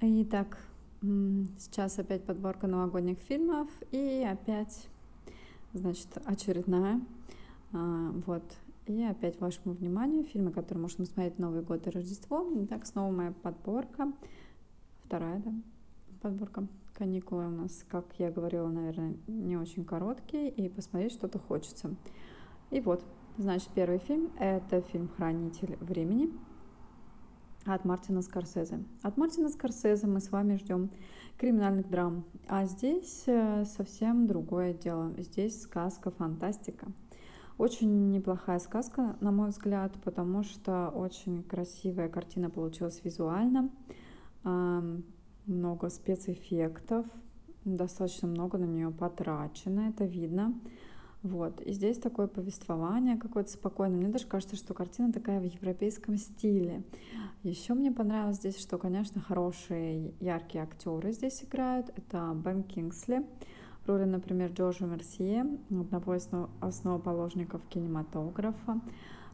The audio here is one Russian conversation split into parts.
Итак, сейчас опять подборка новогодних фильмов и опять, значит, очередная. А, вот. И опять вашему вниманию фильмы, которые можно смотреть Новый год и Рождество. Итак, снова моя подборка. Вторая, да, подборка. Каникулы у нас, как я говорила, наверное, не очень короткие, и посмотреть что-то хочется. И вот, значит, первый фильм – это фильм «Хранитель времени» от Мартина Скорсезе. От Мартина Скорсезе мы с вами ждем криминальных драм. А здесь э, совсем другое дело. Здесь сказка, фантастика. Очень неплохая сказка, на мой взгляд, потому что очень красивая картина получилась визуально. Много спецэффектов, достаточно много на нее потрачено, это видно. Вот. И здесь такое повествование какое-то спокойное. Мне даже кажется, что картина такая в европейском стиле. Еще мне понравилось здесь, что, конечно, хорошие, яркие актеры здесь играют. Это Бен Кингсли, в роли, например, Джорджа Мерсье, одного из основоположников кинематографа.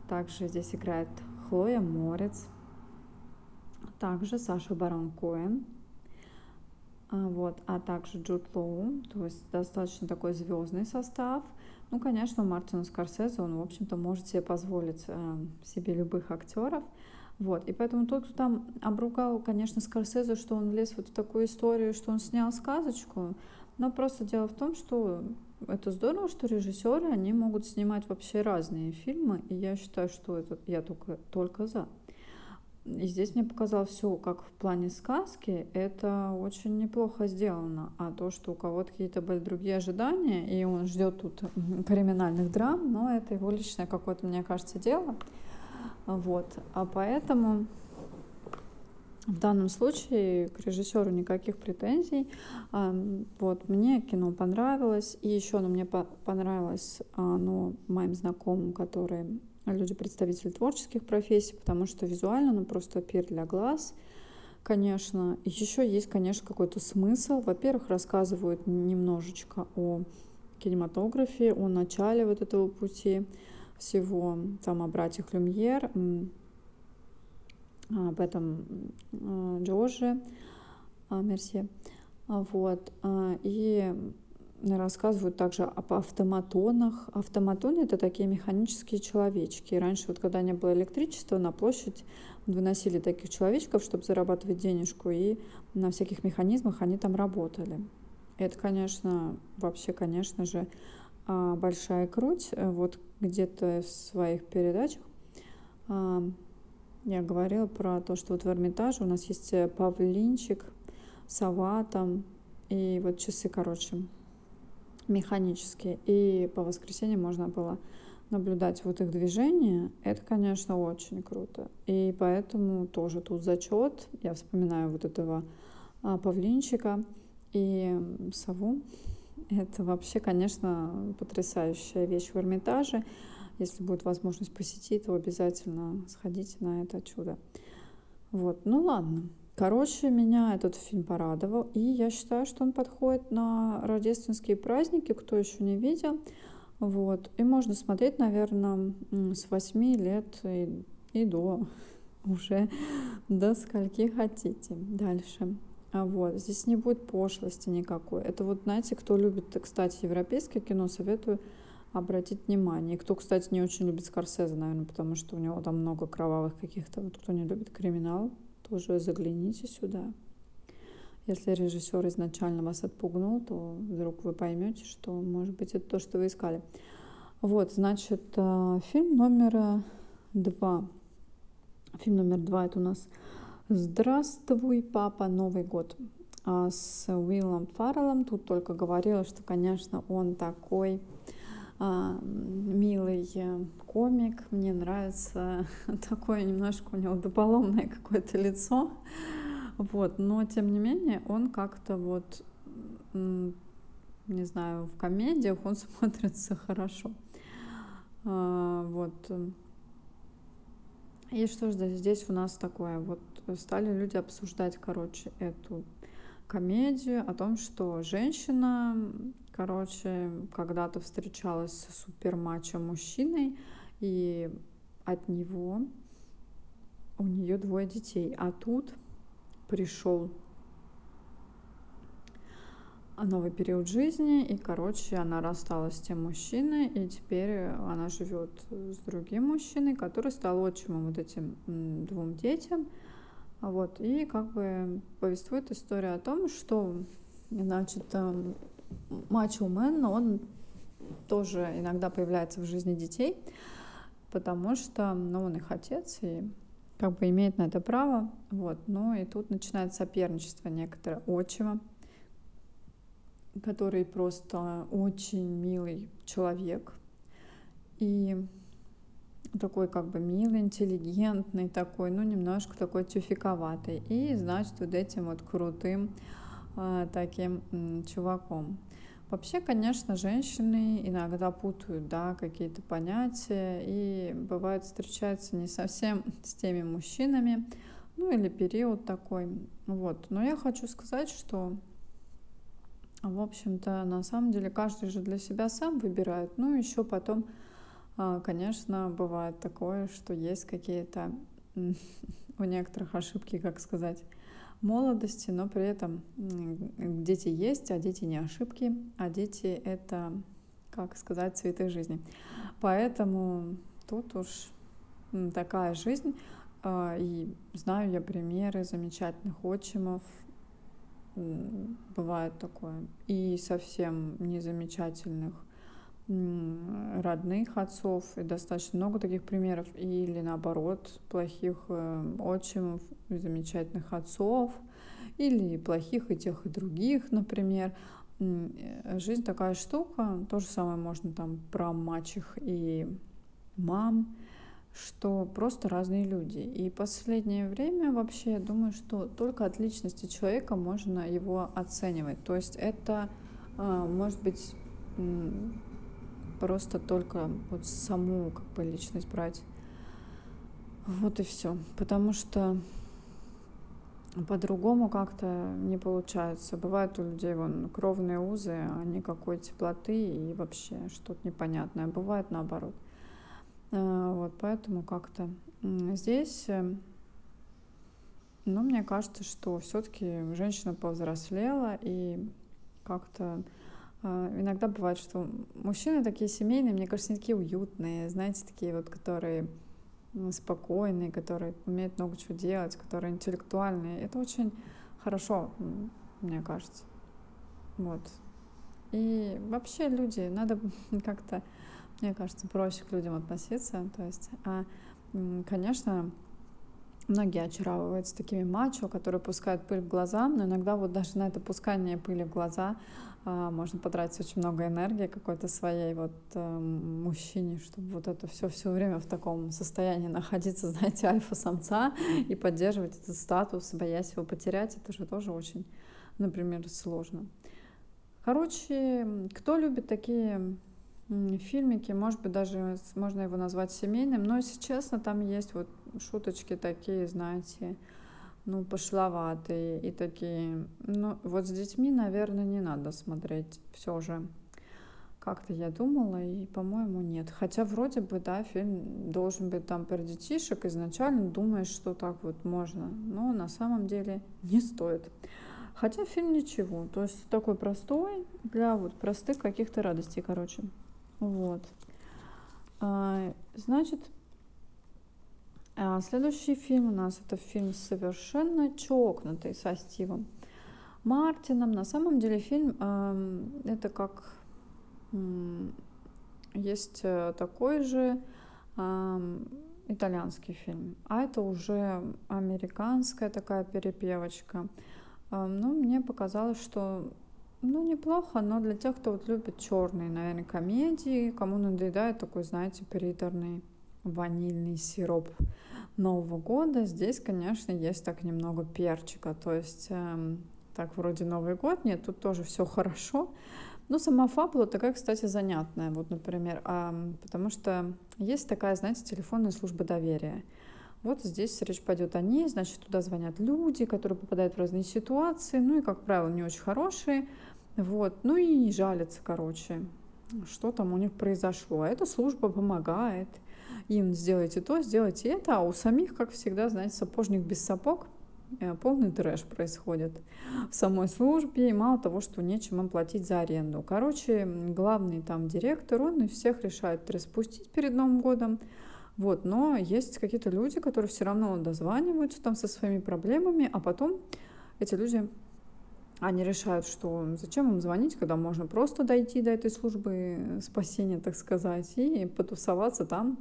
Также здесь играет Хлоя Морец, также Саша Барон Коэн, а, вот, а также Джуд Лоу, то есть достаточно такой звездный состав. Ну, конечно, Мартин Скорсезе, он, в общем-то, может себе позволить э, себе любых актеров. Вот, и поэтому тот, кто там обругал, конечно, Скорсезе, что он лез вот в такую историю, что он снял сказочку, но просто дело в том, что это здорово, что режиссеры, они могут снимать вообще разные фильмы, и я считаю, что это я только, только за. И здесь мне показалось все, как в плане сказки, это очень неплохо сделано. А то, что у кого-то какие-то были другие ожидания, и он ждет тут криминальных драм, но это его личное какое-то, мне кажется, дело. Вот. А поэтому в данном случае к режиссеру никаких претензий. Вот, мне кино понравилось. И еще оно мне понравилось оно моим знакомым, которые люди представители творческих профессий, потому что визуально ну просто пир для глаз, конечно. Еще есть, конечно, какой-то смысл. Во-первых, рассказывают немножечко о кинематографе, о начале вот этого пути всего, там о братьях Люмьер, об этом Джорже Мерсье. Вот. И рассказывают также об автоматонах. Автоматоны — это такие механические человечки. И раньше, вот когда не было электричества, на площадь выносили таких человечков, чтобы зарабатывать денежку, и на всяких механизмах они там работали. Это, конечно, вообще, конечно же, а, большая круть. Вот где-то в своих передачах а, я говорила про то, что вот в Эрмитаже у нас есть павлинчик, сова там, и вот часы, короче, механические. И по воскресеньям можно было наблюдать вот их движение. Это, конечно, очень круто. И поэтому тоже тут зачет. Я вспоминаю вот этого а, павлинчика и сову. Это вообще, конечно, потрясающая вещь в Эрмитаже. Если будет возможность посетить, то обязательно сходите на это чудо. Вот, ну ладно. Короче, меня этот фильм порадовал, и я считаю, что он подходит на рождественские праздники, кто еще не видел. Вот. И можно смотреть, наверное, с 8 лет и, и до уже до скольки хотите. Дальше. А вот, здесь не будет пошлости никакой. Это вот, знаете, кто любит, кстати, европейское кино, советую обратить внимание. Кто, кстати, не очень любит Скорсезе, наверное, потому что у него там много кровавых каких-то, вот кто не любит криминал, тоже загляните сюда. Если режиссер изначально вас отпугнул, то вдруг вы поймете, что, может быть, это то, что вы искали. Вот, значит, э, фильм номер два. Фильм номер два это у нас «Здравствуй, папа, Новый год» а с Уиллом Фарреллом. Тут только говорила, что, конечно, он такой милый э, комик. Мне нравится такое немножко у него дополомное какое-то лицо. Вот, но тем не менее он как-то вот, не знаю, в комедиях он смотрится хорошо. А, вот. И что же здесь у нас такое? Вот стали люди обсуждать, короче, эту комедию о том, что женщина короче, когда-то встречалась с супермачо мужчиной, и от него у нее двое детей. А тут пришел новый период жизни, и, короче, она рассталась с тем мужчиной, и теперь она живет с другим мужчиной, который стал отчимом вот этим двум детям. Вот, и как бы повествует история о том, что, значит, мачо Мэн, он тоже иногда появляется в жизни детей, потому что, ну, он их отец, и как бы имеет на это право, вот, ну, и тут начинает соперничество некоторое отчима, который просто очень милый человек, и такой как бы милый, интеллигентный такой, ну немножко такой тюфиковатый. И значит вот этим вот крутым таким э, чуваком. Вообще, конечно, женщины иногда путают, да, какие-то понятия и бывает встречаются не совсем с теми мужчинами, ну или период такой, вот. Но я хочу сказать, что в общем-то, на самом деле каждый же для себя сам выбирает. Ну, еще потом а, конечно, бывает такое, что есть какие-то у некоторых ошибки, как сказать, молодости, но при этом дети есть, а дети не ошибки, а дети — это, как сказать, цветы жизни. Поэтому тут уж такая жизнь. А, и знаю я примеры замечательных отчимов, бывает такое, и совсем незамечательных родных отцов, и достаточно много таких примеров, или наоборот, плохих э, отчимов, замечательных отцов, или плохих и тех, и других, например. Э, жизнь такая штука, то же самое можно там про мачех и мам, что просто разные люди. И последнее время вообще я думаю, что только от личности человека можно его оценивать. То есть это э, может быть просто только вот саму как бы личность брать. Вот и все. Потому что по-другому как-то не получается. Бывают у людей вон кровные узы, а никакой теплоты и вообще что-то непонятное. Бывает наоборот. А, вот поэтому как-то здесь, э, ну, мне кажется, что все-таки женщина повзрослела и как-то иногда бывает, что мужчины такие семейные, мне кажется, они такие уютные, знаете, такие вот, которые спокойные, которые умеют много чего делать, которые интеллектуальные. Это очень хорошо, мне кажется. Вот. И вообще люди, надо как-то, мне кажется, проще к людям относиться. То есть, а, конечно, Многие очаровываются такими мачо, которые пускают пыль в глаза, но иногда вот даже на это пускание пыли в глаза а, можно потратить очень много энергии какой-то своей вот э, мужчине, чтобы вот это все все время в таком состоянии находиться, знаете, альфа-самца и поддерживать этот статус, боясь его потерять, это же тоже очень, например, сложно. Короче, кто любит такие фильмики, может быть, даже можно его назвать семейным, но, если честно, там есть вот шуточки такие, знаете, ну, пошловатые и такие. Ну, вот с детьми, наверное, не надо смотреть все же. Как-то я думала, и, по-моему, нет. Хотя вроде бы, да, фильм должен быть там про детишек. Изначально думаешь, что так вот можно. Но на самом деле не стоит. Хотя фильм ничего. То есть такой простой для вот простых каких-то радостей, короче. Вот. А, значит, следующий фильм у нас это фильм совершенно чокнутый со Стивом Мартином. На самом деле фильм э, это как э, есть такой же э, итальянский фильм, а это уже американская такая перепевочка. Э, ну, мне показалось, что ну, неплохо, но для тех, кто вот любит черные, наверное, комедии, кому надоедает такой, знаете, приторный ванильный сироп Нового года. Здесь, конечно, есть так немного перчика. То есть, э, так вроде Новый год, нет, тут тоже все хорошо. Но сама фабула такая, кстати, занятная. Вот, например, э, потому что есть такая, знаете, телефонная служба доверия. Вот здесь речь пойдет о ней, значит, туда звонят люди, которые попадают в разные ситуации, ну и, как правило, не очень хорошие. Вот, ну и жалятся, короче, что там у них произошло. А эта служба помогает им сделайте то, сделайте это, а у самих, как всегда, знаете, сапожник без сапог. э, полный трэш происходит в самой службе, и мало того, что нечем им платить за аренду. Короче, главный там директор, он и всех решает распустить перед Новым годом, вот, но есть какие-то люди, которые все равно дозваниваются там со своими проблемами, а потом эти люди, они решают, что зачем им звонить, когда можно просто дойти до этой службы спасения, так сказать, и потусоваться там,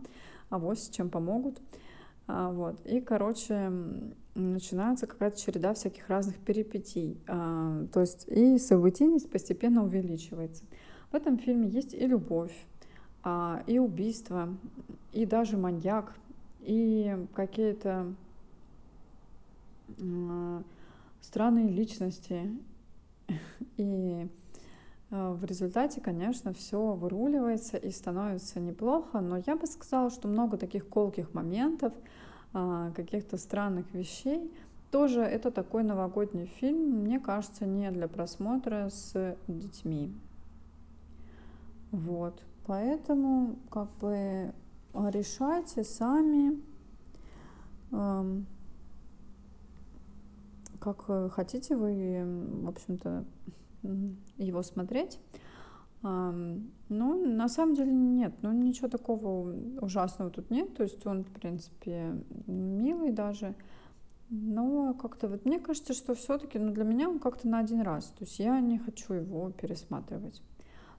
а вот чем помогут. А, вот. И, короче, начинается какая-то череда всяких разных перипетий. А, то есть и событийность постепенно увеличивается. В этом фильме есть и любовь, а, и убийство, и даже маньяк, и какие-то странные личности. И в результате, конечно, все выруливается и становится неплохо, но я бы сказала, что много таких колких моментов, каких-то странных вещей. Тоже это такой новогодний фильм, мне кажется, не для просмотра с детьми. Вот. Поэтому как бы решайте сами, эм, как хотите вы, в общем-то, его смотреть. Ну, на самом деле нет, ну ничего такого ужасного тут нет, то есть он, в принципе, милый даже, но как-то вот мне кажется, что все-таки, ну для меня он как-то на один раз, то есть я не хочу его пересматривать.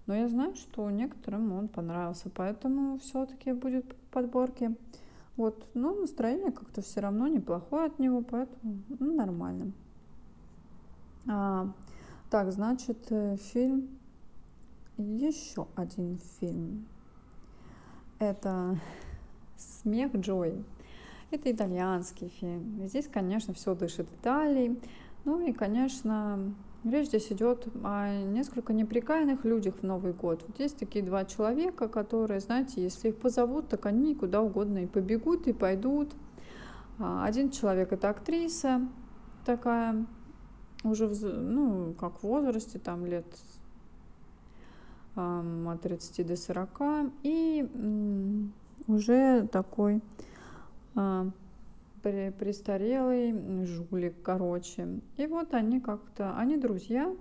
Но я знаю, что некоторым он понравился, поэтому все-таки будет в подборке. Вот, но настроение как-то все равно неплохое от него, поэтому ну, нормально. А, так, значит, э, фильм, еще один фильм. Это «Смех Джои». Это итальянский фильм. Здесь, конечно, все дышит Италией. Ну и, конечно, Речь здесь идет о несколько неприкаянных людях в Новый год. Вот есть такие два человека, которые, знаете, если их позовут, так они куда угодно и побегут, и пойдут. А, один человек это актриса такая, уже, в, ну, как в возрасте, там лет от 30 до 40, и уже такой а, престарелый жулик, короче. И вот они как-то, они друзья,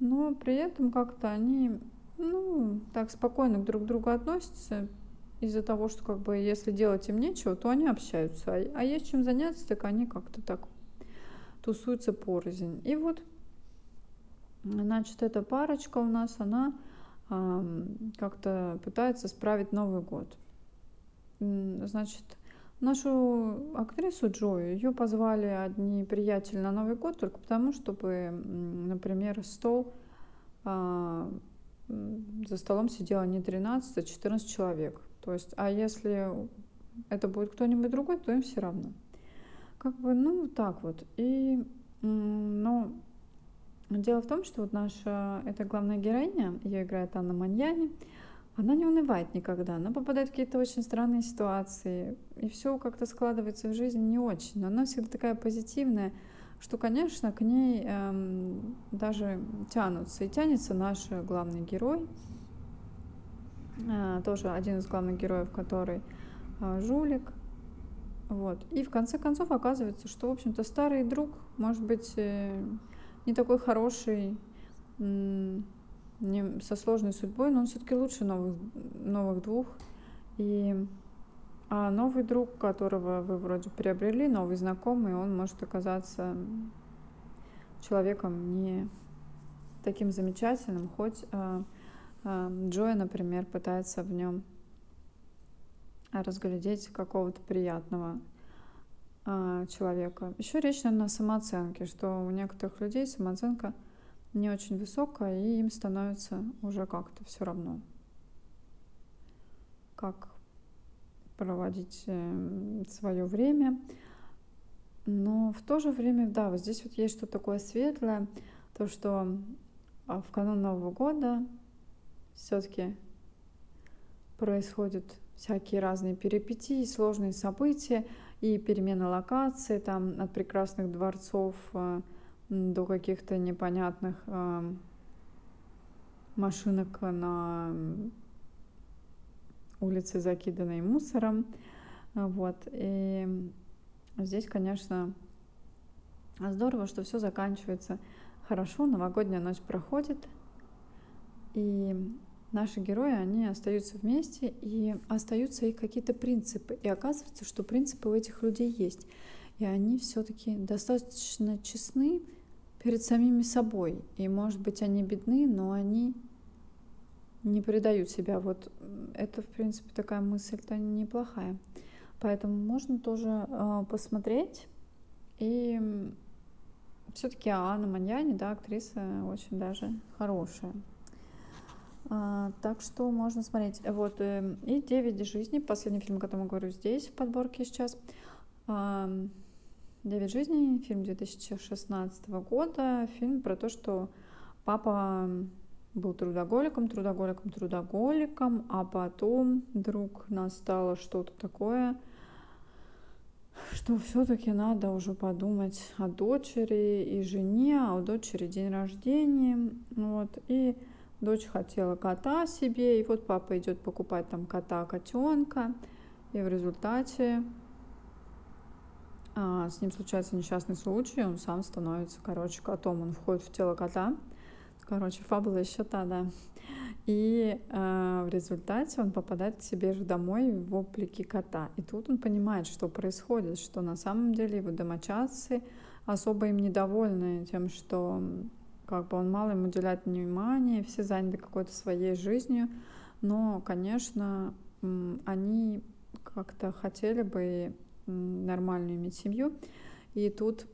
но при этом как-то они, ну, так спокойно друг к другу относятся из-за того, что как бы если делать им нечего, то они общаются. А, а есть чем заняться, так они как-то так тусуются порознь. И вот, значит, эта парочка у нас, она как-то пытается справить Новый год. Значит, Нашу актрису Джою, ее позвали одни приятели на Новый год только потому, чтобы, например, стол, а, за столом сидело не 13, а 14 человек. То есть, а если это будет кто-нибудь другой, то им все равно. Как бы, ну, так вот. И, но дело в том, что вот наша, эта главная героиня, ее играет Анна Маньяни, она не унывает никогда, она попадает в какие-то очень странные ситуации, и все как-то складывается в жизни не очень, но она всегда такая позитивная, что, конечно, к ней эм, даже тянутся. И тянется наш главный герой, э, тоже один из главных героев, который э, жулик. Вот. И в конце концов оказывается, что, в общем-то, старый друг, может быть, э, не такой хороший, не, со сложной судьбой, но он все-таки лучше новых, новых двух. И а новый друг, которого вы вроде приобрели, новый знакомый, он может оказаться человеком не таким замечательным, хоть э, э, Джоя, например, пытается в нем разглядеть какого-то приятного э, человека. Еще речь, наверное, о самооценке, что у некоторых людей самооценка – не очень высокая, и им становится уже как-то все равно, как проводить эм, свое время. Но в то же время, да, вот здесь вот есть что-то такое светлое, то, что а, в канун Нового года все-таки происходят всякие разные перипетии, сложные события и перемена локации, там от прекрасных дворцов э, до каких-то непонятных э, машинок на улице, закиданной мусором. Вот. И здесь, конечно, здорово, что все заканчивается хорошо, новогодняя ночь проходит, и наши герои, они остаются вместе, и остаются их какие-то принципы. И оказывается, что принципы у этих людей есть. И они все-таки достаточно честны перед самими собой. И, может быть, они бедны, но они не предают себя. Вот это, в принципе, такая мысль-то неплохая. Поэтому можно тоже э, посмотреть. И все-таки Анна Маньяни, да, актриса очень даже хорошая. А, так что можно смотреть. Вот, э, и «Девять жизней», последний фильм, о котором я говорю здесь, в подборке сейчас. «Девять жизней», фильм 2016 года, фильм про то, что папа был трудоголиком, трудоголиком, трудоголиком, а потом вдруг настало что-то такое, что все-таки надо уже подумать о дочери и жене, а у дочери день рождения, вот, и дочь хотела кота себе, и вот папа идет покупать там кота, котенка, и в результате а, с ним случается несчастный случай, он сам становится, короче, котом, он входит в тело кота, короче, фабула еще та, да, и э, в результате он попадает к себе же домой в облике кота. И тут он понимает, что происходит, что на самом деле его домочадцы особо им недовольны тем, что как бы он мало им уделяет внимания, все заняты какой-то своей жизнью. Но, конечно, они как-то хотели бы нормальную иметь семью. И тут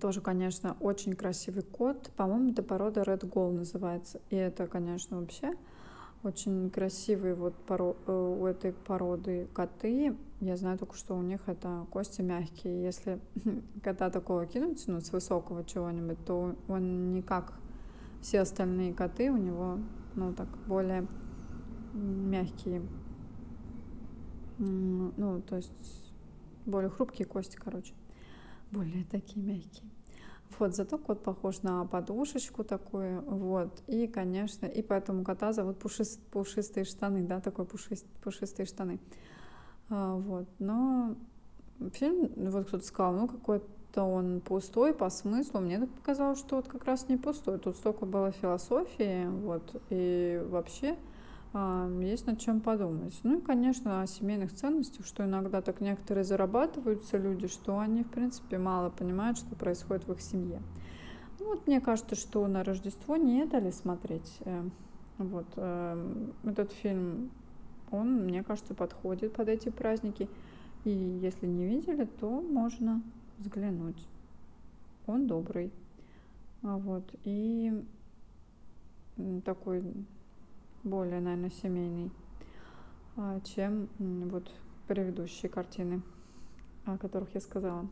тоже, конечно, очень красивый кот. По-моему, это порода Red Gold называется. И это, конечно, вообще очень красивые вот поро... Э, у этой породы коты. Я знаю только, что у них это кости мягкие. Если кота такого кинуть, ну, с высокого чего-нибудь, то он не как все остальные коты, у него, ну, так, более мягкие. Ну, то есть более хрупкие кости, короче более такие мягкие. Вот, зато кот похож на подушечку такую, вот, и, конечно, и поэтому кота зовут пушист, пушистые штаны, да, такой пушист, пушистые штаны. А, вот, но фильм, вот кто-то сказал, ну, какой-то он пустой по смыслу, мне так показалось, что вот как раз не пустой, тут столько было философии, вот, и вообще есть над чем подумать. Ну и, конечно, о семейных ценностях, что иногда так некоторые зарабатываются люди, что они, в принципе, мало понимают, что происходит в их семье. Ну, вот мне кажется, что на Рождество не дали смотреть. Э, вот э, этот фильм, он, мне кажется, подходит под эти праздники. И если не видели, то можно взглянуть. Он добрый. А вот. И такой более, наверное, семейный, а, чем вот предыдущие картины, о которых я сказала.